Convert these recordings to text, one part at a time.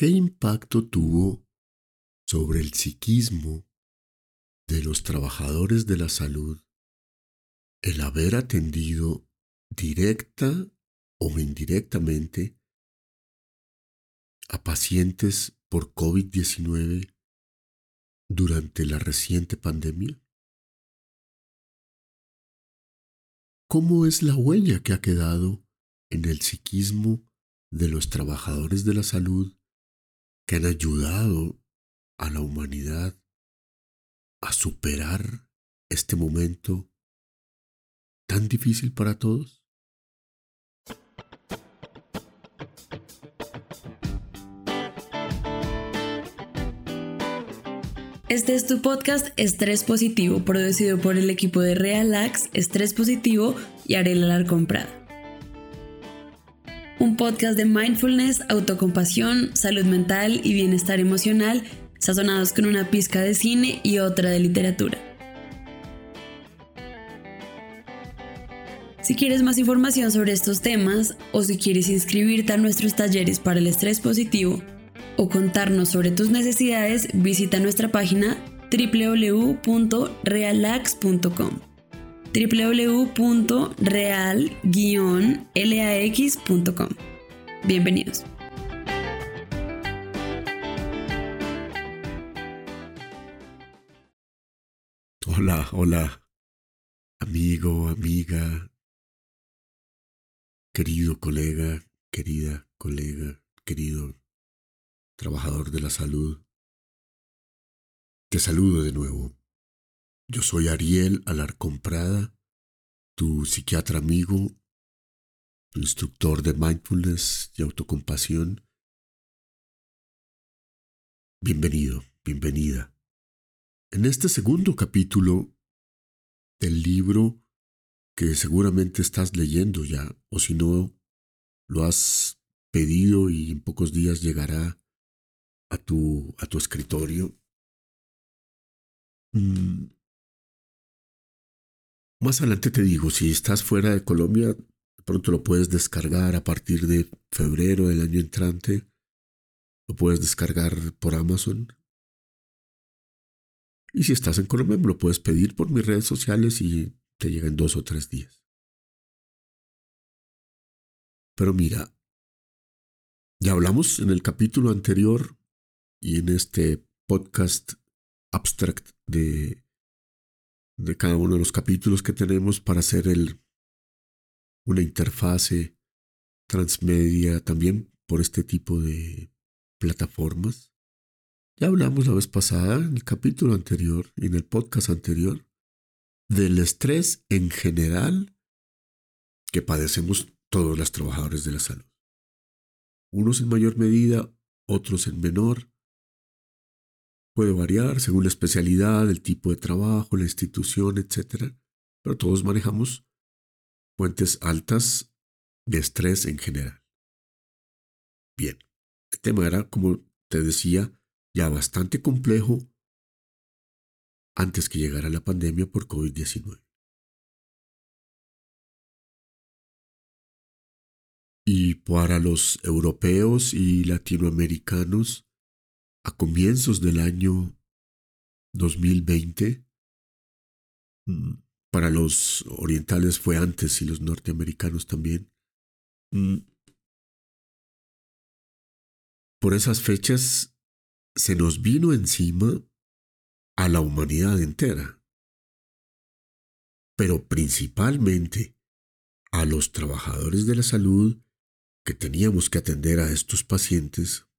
¿qué impacto tuvo sobre el psiquismo de los trabajadores de la salud el haber atendido directa o indirectamente a pacientes por COVID-19 durante la reciente pandemia? ¿Cómo es la huella que ha quedado en el psiquismo de los trabajadores de la salud que han ayudado a la humanidad a superar este momento tan difícil para todos? Este es tu podcast Estrés Positivo, producido por el equipo de Realax, Estrés Positivo y Arela Alarcón Prada. Un podcast de mindfulness, autocompasión, salud mental y bienestar emocional, sazonados con una pizca de cine y otra de literatura. Si quieres más información sobre estos temas o si quieres inscribirte a nuestros talleres para el estrés positivo o contarnos sobre tus necesidades, visita nuestra página www.realax.com www.real-lax.com Bienvenidos. Hola, hola, amigo, amiga, Querido colega, querida colega, querido trabajador de la salud, te saludo de nuevo. Yo soy Ariel Alarcón Prada, tu psiquiatra amigo, tu instructor de mindfulness y autocompasión. Bienvenido, bienvenida. En este segundo capítulo del libro que seguramente estás leyendo ya, o si no, lo has pedido y en pocos días llegará a tu, a tu escritorio. Mm. Más adelante te digo, si estás fuera de Colombia, pronto lo puedes descargar a partir de febrero del año entrante. Lo puedes descargar por Amazon. Y si estás en Colombia, me lo puedes pedir por mis redes sociales y te llega en dos o tres días. Pero mira, ya hablamos en el capítulo anterior y en este podcast abstract de, de cada uno de los capítulos que tenemos para hacer el, una interfase transmedia también por este tipo de plataformas. Ya hablamos la vez pasada, en el capítulo anterior y en el podcast anterior, del estrés en general que padecemos todos los trabajadores de la salud. Unos en mayor medida, otros en menor. Puede variar según la especialidad, el tipo de trabajo, la institución, etc. Pero todos manejamos fuentes altas de estrés en general. Bien, el tema era, como te decía, ya bastante complejo antes que llegara la pandemia por COVID-19. Y para los europeos y latinoamericanos, a comienzos del año 2020, mm, para los orientales fue antes y los norteamericanos también, mm, por esas fechas se nos vino encima a la humanidad entera, pero principalmente a los trabajadores de la salud que teníamos que atender a estos pacientes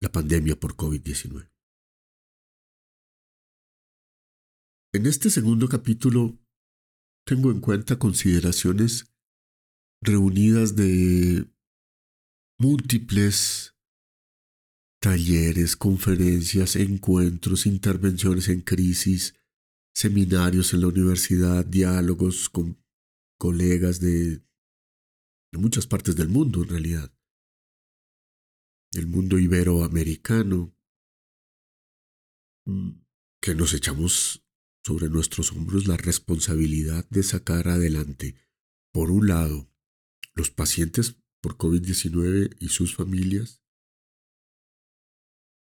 la pandemia por COVID-19. En este segundo capítulo tengo en cuenta consideraciones reunidas de múltiples talleres, conferencias, encuentros, intervenciones en crisis, seminarios en la universidad, diálogos con colegas de, de muchas partes del mundo en realidad, del mundo iberoamericano, mm, que nos echamos sobre nuestros hombros la responsabilidad de sacar adelante, por un lado, los pacientes por COVID-19 y sus familias,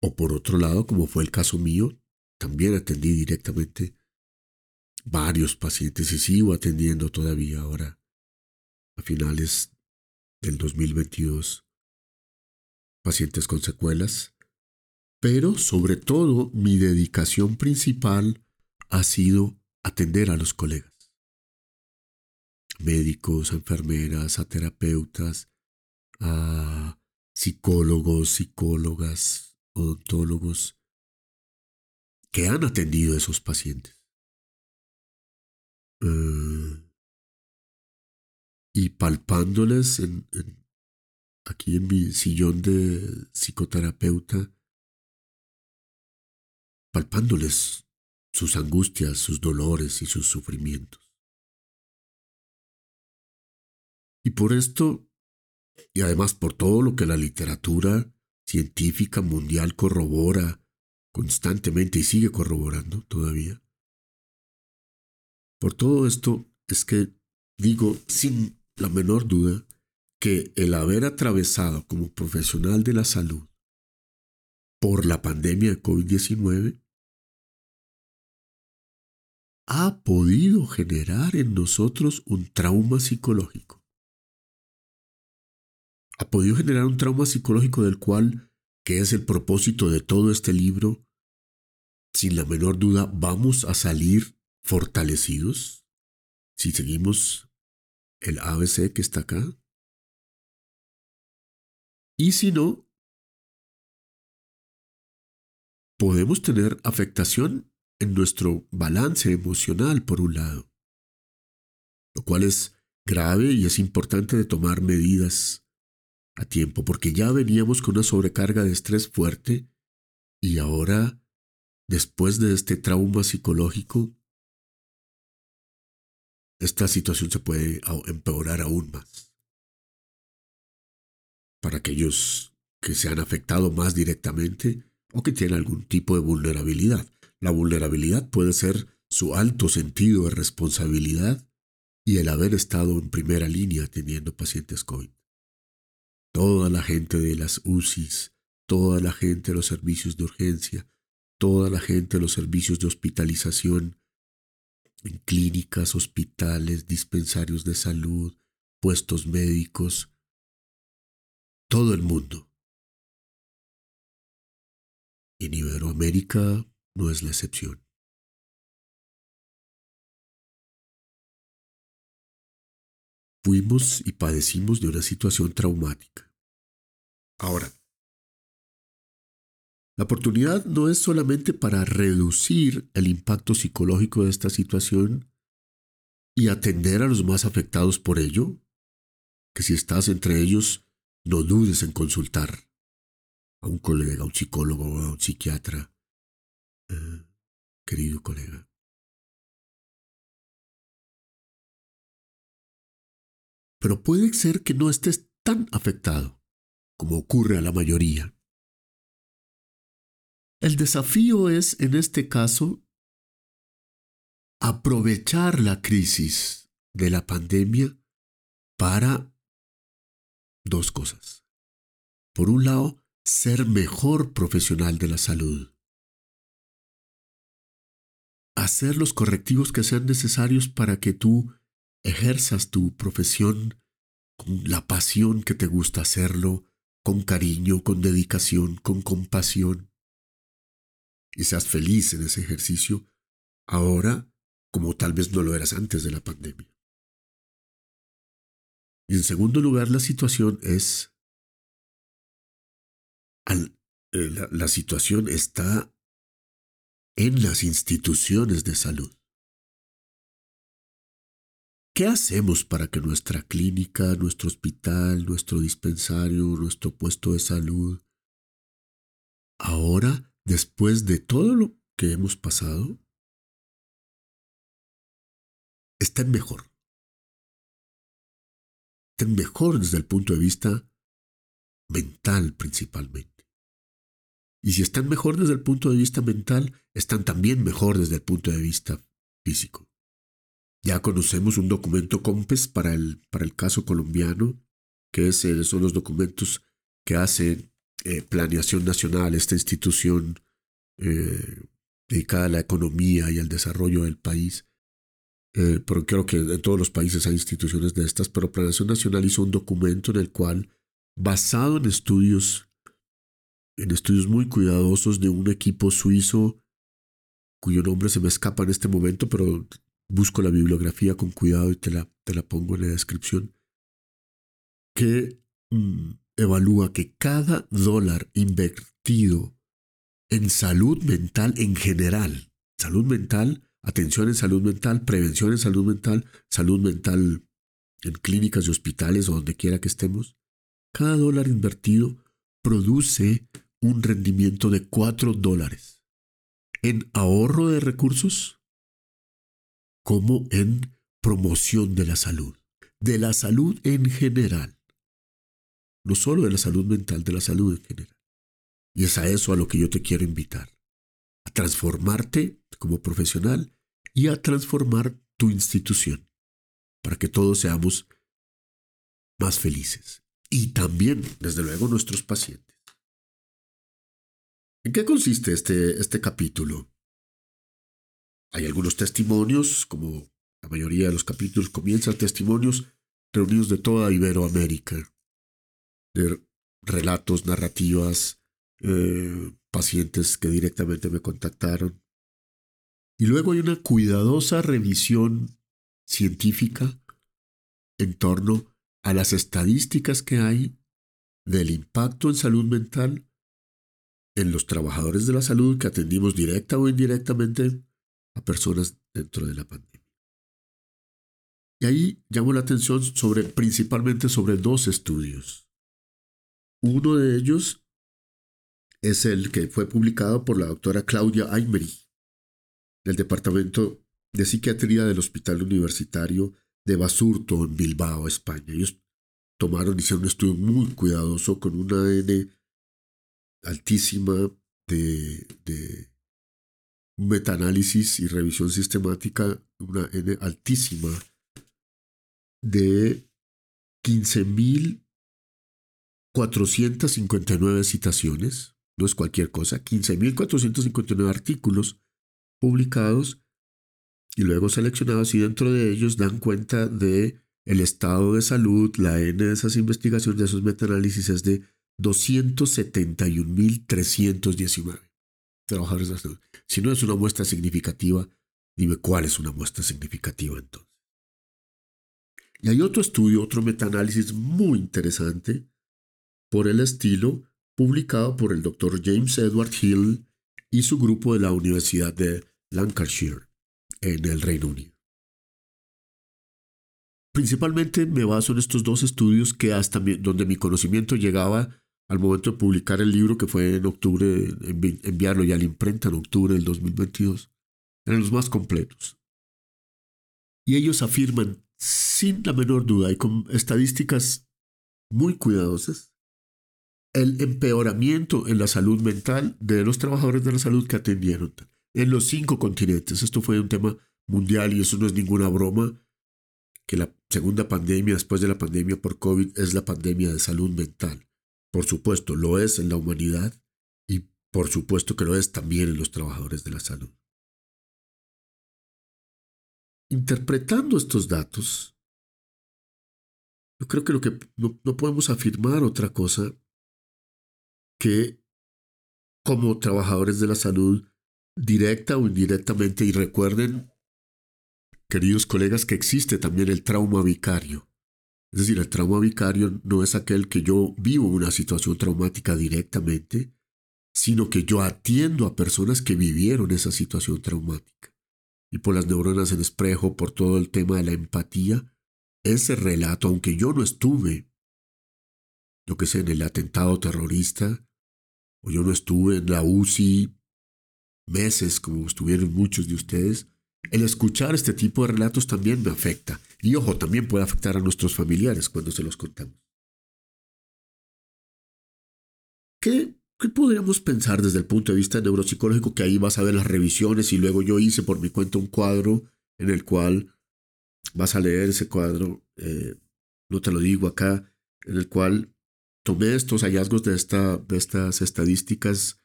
O por otro lado, como fue el caso mío, también atendí directamente varios pacientes y sigo atendiendo todavía ahora a finales del 2022 pacientes con secuelas, pero sobre todo mi dedicación principal ha sido atender a los colegas, médicos, enfermeras, terapeutas, a psicólogos, psicólogas, odontólogos que han atendido a esos pacientes. Eh, y palpándoles en, aquí en mi sillón de psicoterapeuta, palpándoles sus angustias, sus dolores y sus sufrimientos. Y por esto, y además por todo lo que la literatura científica mundial corrobora constantemente y sigue corroborando todavía, por todo esto es que digo sin la menor duda que el haber atravesado como profesional de la salud por la pandemia de COVID-19 ha podido generar en nosotros un trauma psicológico. Ha podido generar un trauma psicológico del cual, que es el propósito de todo este libro, sin la menor duda vamos a salir fortalecidos si seguimos el ABC que está acá. Y si no, podemos tener afectación en nuestro balance emocional, por un lado, lo cual es grave y es importante de tomar medidas a tiempo, porque ya veníamos con una sobrecarga de estrés fuerte y ahora, después de este trauma psicológico, esta situación se puede empeorar aún más. Para aquellos que se han afectado más directamente o que tienen algún tipo de vulnerabilidad. La vulnerabilidad puede ser su alto sentido de responsabilidad y el haber estado en primera línea atendiendo pacientes COVID. Toda la gente de las UCIs, toda la gente de los servicios de urgencia, toda la gente de los servicios de hospitalización en clínicas, hospitales, dispensarios de salud, puestos médicos, todo el mundo. En Iberoamérica no es la excepción. Fuimos y padecimos de una situación traumática. Ahora, la oportunidad no es solamente para reducir el impacto psicológico de esta situación y atender a los más afectados por ello, que si estás entre ellos, no dudes en consultar a un colega, a un psicólogo, a un psiquiatra, eh, querido colega. Pero puede ser que no estés tan afectado como ocurre a la mayoría. El desafío es, en este caso, aprovechar la crisis de la pandemia para dos cosas. Por un lado, ser mejor profesional de la salud. Hacer los correctivos que sean necesarios para que tú ejerzas tu profesión con la pasión que te gusta hacerlo, con cariño, con dedicación, con compasión y seas feliz en ese ejercicio ahora como tal vez no lo eras antes de la pandemia. Y en segundo lugar, la situación es, eh, la situación está en las instituciones de salud. ¿Qué hacemos para que nuestra clínica, nuestro hospital, nuestro dispensario, nuestro puesto de salud, ahora después de todo lo que hemos pasado, estén mejor. Estén mejor desde el punto de vista mental principalmente. Y si están mejor desde el punto de vista mental, están también mejor desde el punto de vista físico. Ya conocemos un documento COMPES para el, para el caso colombiano, que es, son los documentos que hacen eh, Planeación Nacional, esta institución eh, dedicada a la economía y al desarrollo del país. Eh, pero creo que en todos los países hay instituciones de estas, pero Planeación Nacional hizo un documento en el cual, basado en estudios, en estudios muy cuidadosos de un equipo suizo, cuyo nombre se me escapa en este momento, pero busco la bibliografía con cuidado y te la, te la pongo en la descripción, que mm, evalúa que cada dólar invertido en salud mental en general, salud mental, atención en salud mental, prevención en salud mental, salud mental en clínicas y hospitales o donde quiera que estemos, cada dólar invertido produce un rendimiento de 4 dólares en ahorro de recursos como en promoción de la salud, de la salud en general, no solo de la salud mental, de la salud en general. Y es a eso a lo que yo te quiero invitar, a transformarte como profesional y a transformar tu institución, para que todos seamos más felices. Y también, desde luego, nuestros pacientes. ¿En qué consiste este, este capítulo? Hay algunos testimonios, como la mayoría de los capítulos comienzan testimonios reunidos de toda Iberoamérica, de relatos, narrativas, eh, pacientes que directamente me contactaron. Y luego hay una cuidadosa revisión científica en torno a las estadísticas que hay del impacto en salud mental en los trabajadores de la salud que atendimos directa o indirectamente a personas dentro de la pandemia. Y ahí llamo la atención sobre, principalmente sobre dos estudios. Uno de ellos es el que fue publicado por la doctora Claudia Aymery del Departamento de Psiquiatría del Hospital Universitario de Basurto en Bilbao, España. Ellos tomaron, hicieron un estudio muy cuidadoso con una N altísima de, de metaanálisis y revisión sistemática, una N altísima de 15.459 citaciones no es cualquier cosa, 15.459 artículos publicados y luego seleccionados y dentro de ellos dan cuenta de el estado de salud, la N de esas investigaciones, de esos metaanálisis es de 271.319 trabajadores de la salud. Si no es una muestra significativa, dime cuál es una muestra significativa entonces. Y hay otro estudio, otro metaanálisis muy interesante por el estilo publicado por el doctor James Edward Hill y su grupo de la Universidad de Lancashire, en el Reino Unido. Principalmente me baso en estos dos estudios que hasta donde mi conocimiento llegaba al momento de publicar el libro, que fue en octubre, enviarlo ya a la imprenta en octubre del 2022, eran los más completos. Y ellos afirman, sin la menor duda y con estadísticas muy cuidadosas, el empeoramiento en la salud mental de los trabajadores de la salud que atendieron en los cinco continentes. Esto fue un tema mundial y eso no es ninguna broma, que la segunda pandemia después de la pandemia por COVID es la pandemia de salud mental. Por supuesto, lo es en la humanidad y por supuesto que lo es también en los trabajadores de la salud. Interpretando estos datos, yo creo que, lo que no, no podemos afirmar otra cosa que como trabajadores de la salud, directa o indirectamente, y recuerden, queridos colegas, que existe también el trauma vicario. Es decir, el trauma vicario no es aquel que yo vivo una situación traumática directamente, sino que yo atiendo a personas que vivieron esa situación traumática. Y por las neuronas en espejo, por todo el tema de la empatía, ese relato, aunque yo no estuve, lo que sé, en el atentado terrorista, o yo no estuve en la UCI meses como estuvieron muchos de ustedes, el escuchar este tipo de relatos también me afecta. Y ojo, también puede afectar a nuestros familiares cuando se los contamos. ¿Qué, ¿Qué podríamos pensar desde el punto de vista neuropsicológico? Que ahí vas a ver las revisiones y luego yo hice por mi cuenta un cuadro en el cual vas a leer ese cuadro, eh, no te lo digo acá, en el cual tomé estos hallazgos de, esta, de estas estadísticas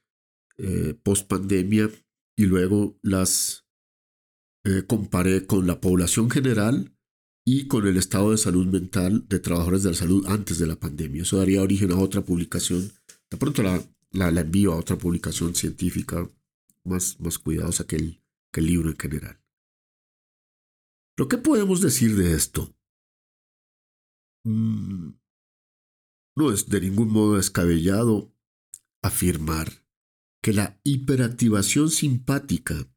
eh, post pandemia y luego las eh, comparé con la población general y con el estado de salud mental de trabajadores de la salud antes de la pandemia. Eso daría origen a otra publicación. De pronto la, la, envío a otra publicación científica más, más cuidadosa que el, que el libro en general. ¿Lo que podemos decir de esto? Mm, no es de ningún modo descabellado afirmar que la hiperactivación simpática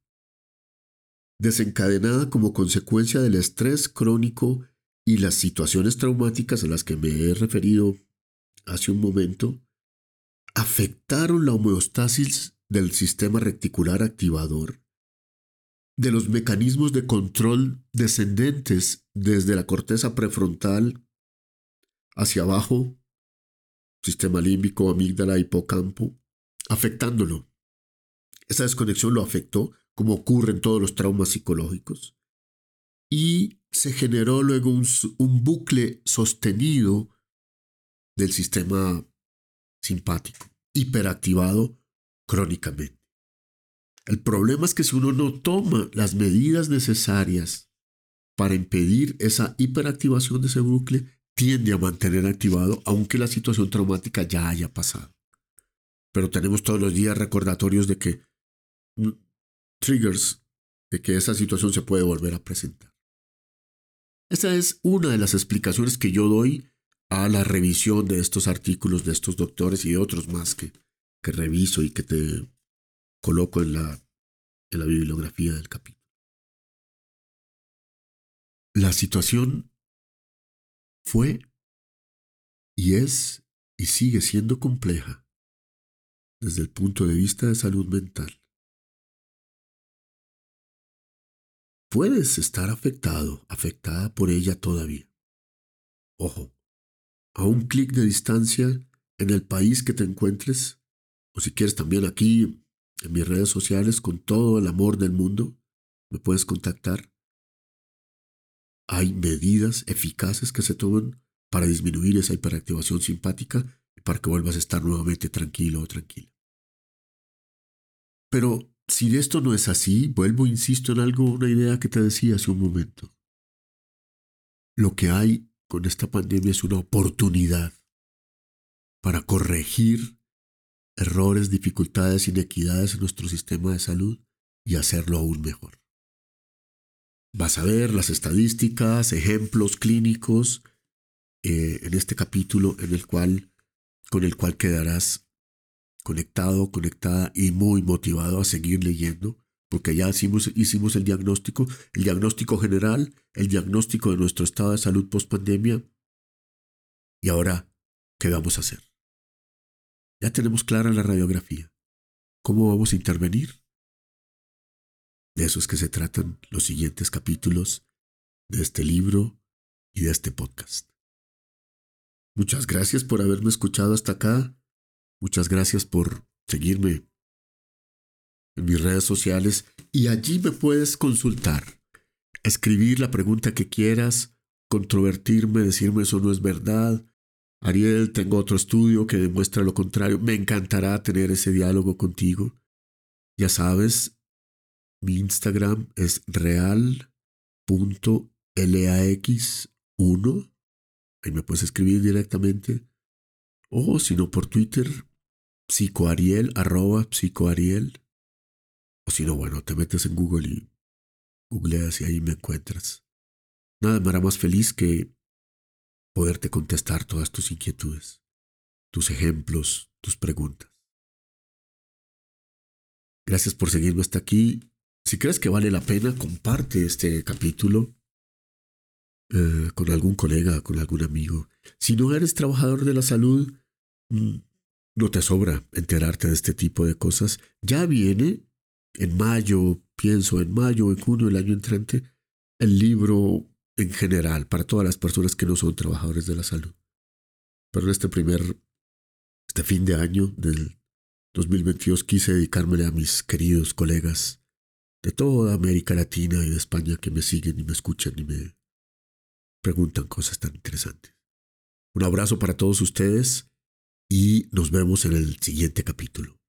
desencadenada como consecuencia del estrés crónico y las situaciones traumáticas a las que me he referido hace un momento, afectaron la homeostasis del sistema reticular activador, de los mecanismos de control descendentes desde la corteza prefrontal hacia abajo, sistema límbico, amígdala, hipocampo, afectándolo. Esa desconexión lo afectó, como ocurre en todos los traumas psicológicos, y se generó luego un, un bucle sostenido del sistema simpático, hiperactivado crónicamente. El problema es que si uno no toma las medidas necesarias para impedir esa hiperactivación de ese bucle, tiende a mantener activado aunque la situación traumática ya haya pasado. Pero tenemos todos los días recordatorios de que mm, triggers de que esa situación se puede volver a presentar. Esa es una de las explicaciones que yo doy a la revisión de estos artículos de estos doctores y otros más que, que reviso y que te coloco en la, en la bibliografía del capítulo. La situación fue y es y sigue siendo compleja desde el punto de vista de salud mental. Puedes estar afectado, afectada por ella todavía. Ojo, a un clic de distancia en el país que te encuentres, o si quieres también aquí en mis redes sociales con todo el amor del mundo, me puedes contactar. Hay medidas eficaces que se toman para disminuir esa hiperactivación simpática y para que vuelvas a estar nuevamente tranquilo o tranquila. Pero si esto no es así, vuelvo, insisto en algo, una idea que te decía hace un momento. Lo que hay con esta pandemia es una oportunidad para corregir errores, dificultades, inequidades en nuestro sistema de salud y hacerlo aún mejor. Vas a ver las estadísticas, ejemplos clínicos eh, en este capítulo en el cual, con el cual quedarás conectado, conectada y muy motivado a seguir leyendo porque ya hicimos, hicimos el diagnóstico, el diagnóstico general, el diagnóstico de nuestro estado de salud post pandemia. Y ahora, ¿qué vamos a hacer? Ya tenemos clara la radiografía. ¿Cómo vamos a intervenir? De eso es que se tratan los siguientes capítulos de este libro y de este podcast. Muchas gracias por haberme escuchado hasta acá. Muchas gracias por seguirme en mis redes sociales y allí me puedes consultar, escribir la pregunta que quieras, controvertirme, decirme eso no es verdad. Ariel, tengo otro estudio que demuestra lo contrario. Me encantará tener ese diálogo contigo. Ya sabes, mi Instagram es real.lax1. Ahí me puedes escribir directamente. O si no por Twitter, psicoariel, arroba psicoariel. O si no, bueno, te metes en Google y googleas y ahí me encuentras. Nada me hará más feliz que poderte contestar todas tus inquietudes, tus ejemplos, tus preguntas. Gracias por seguirme hasta aquí. Si crees que vale la pena, comparte este capítulo eh, con algún colega, con algún amigo. Si no eres trabajador de la salud, mm, no te sobra enterarte de este tipo de cosas. Ya viene en mayo, pienso en mayo en junio del año entrante, el libro en general para todas las personas que no son trabajadores de la salud. Pero en este primer, este fin de año del 2022 quise dedicármele a mis queridos colegas de toda América Latina y de España que me siguen y me escuchan y me preguntan cosas tan interesantes. Un abrazo para todos ustedes y nos vemos en el siguiente capítulo.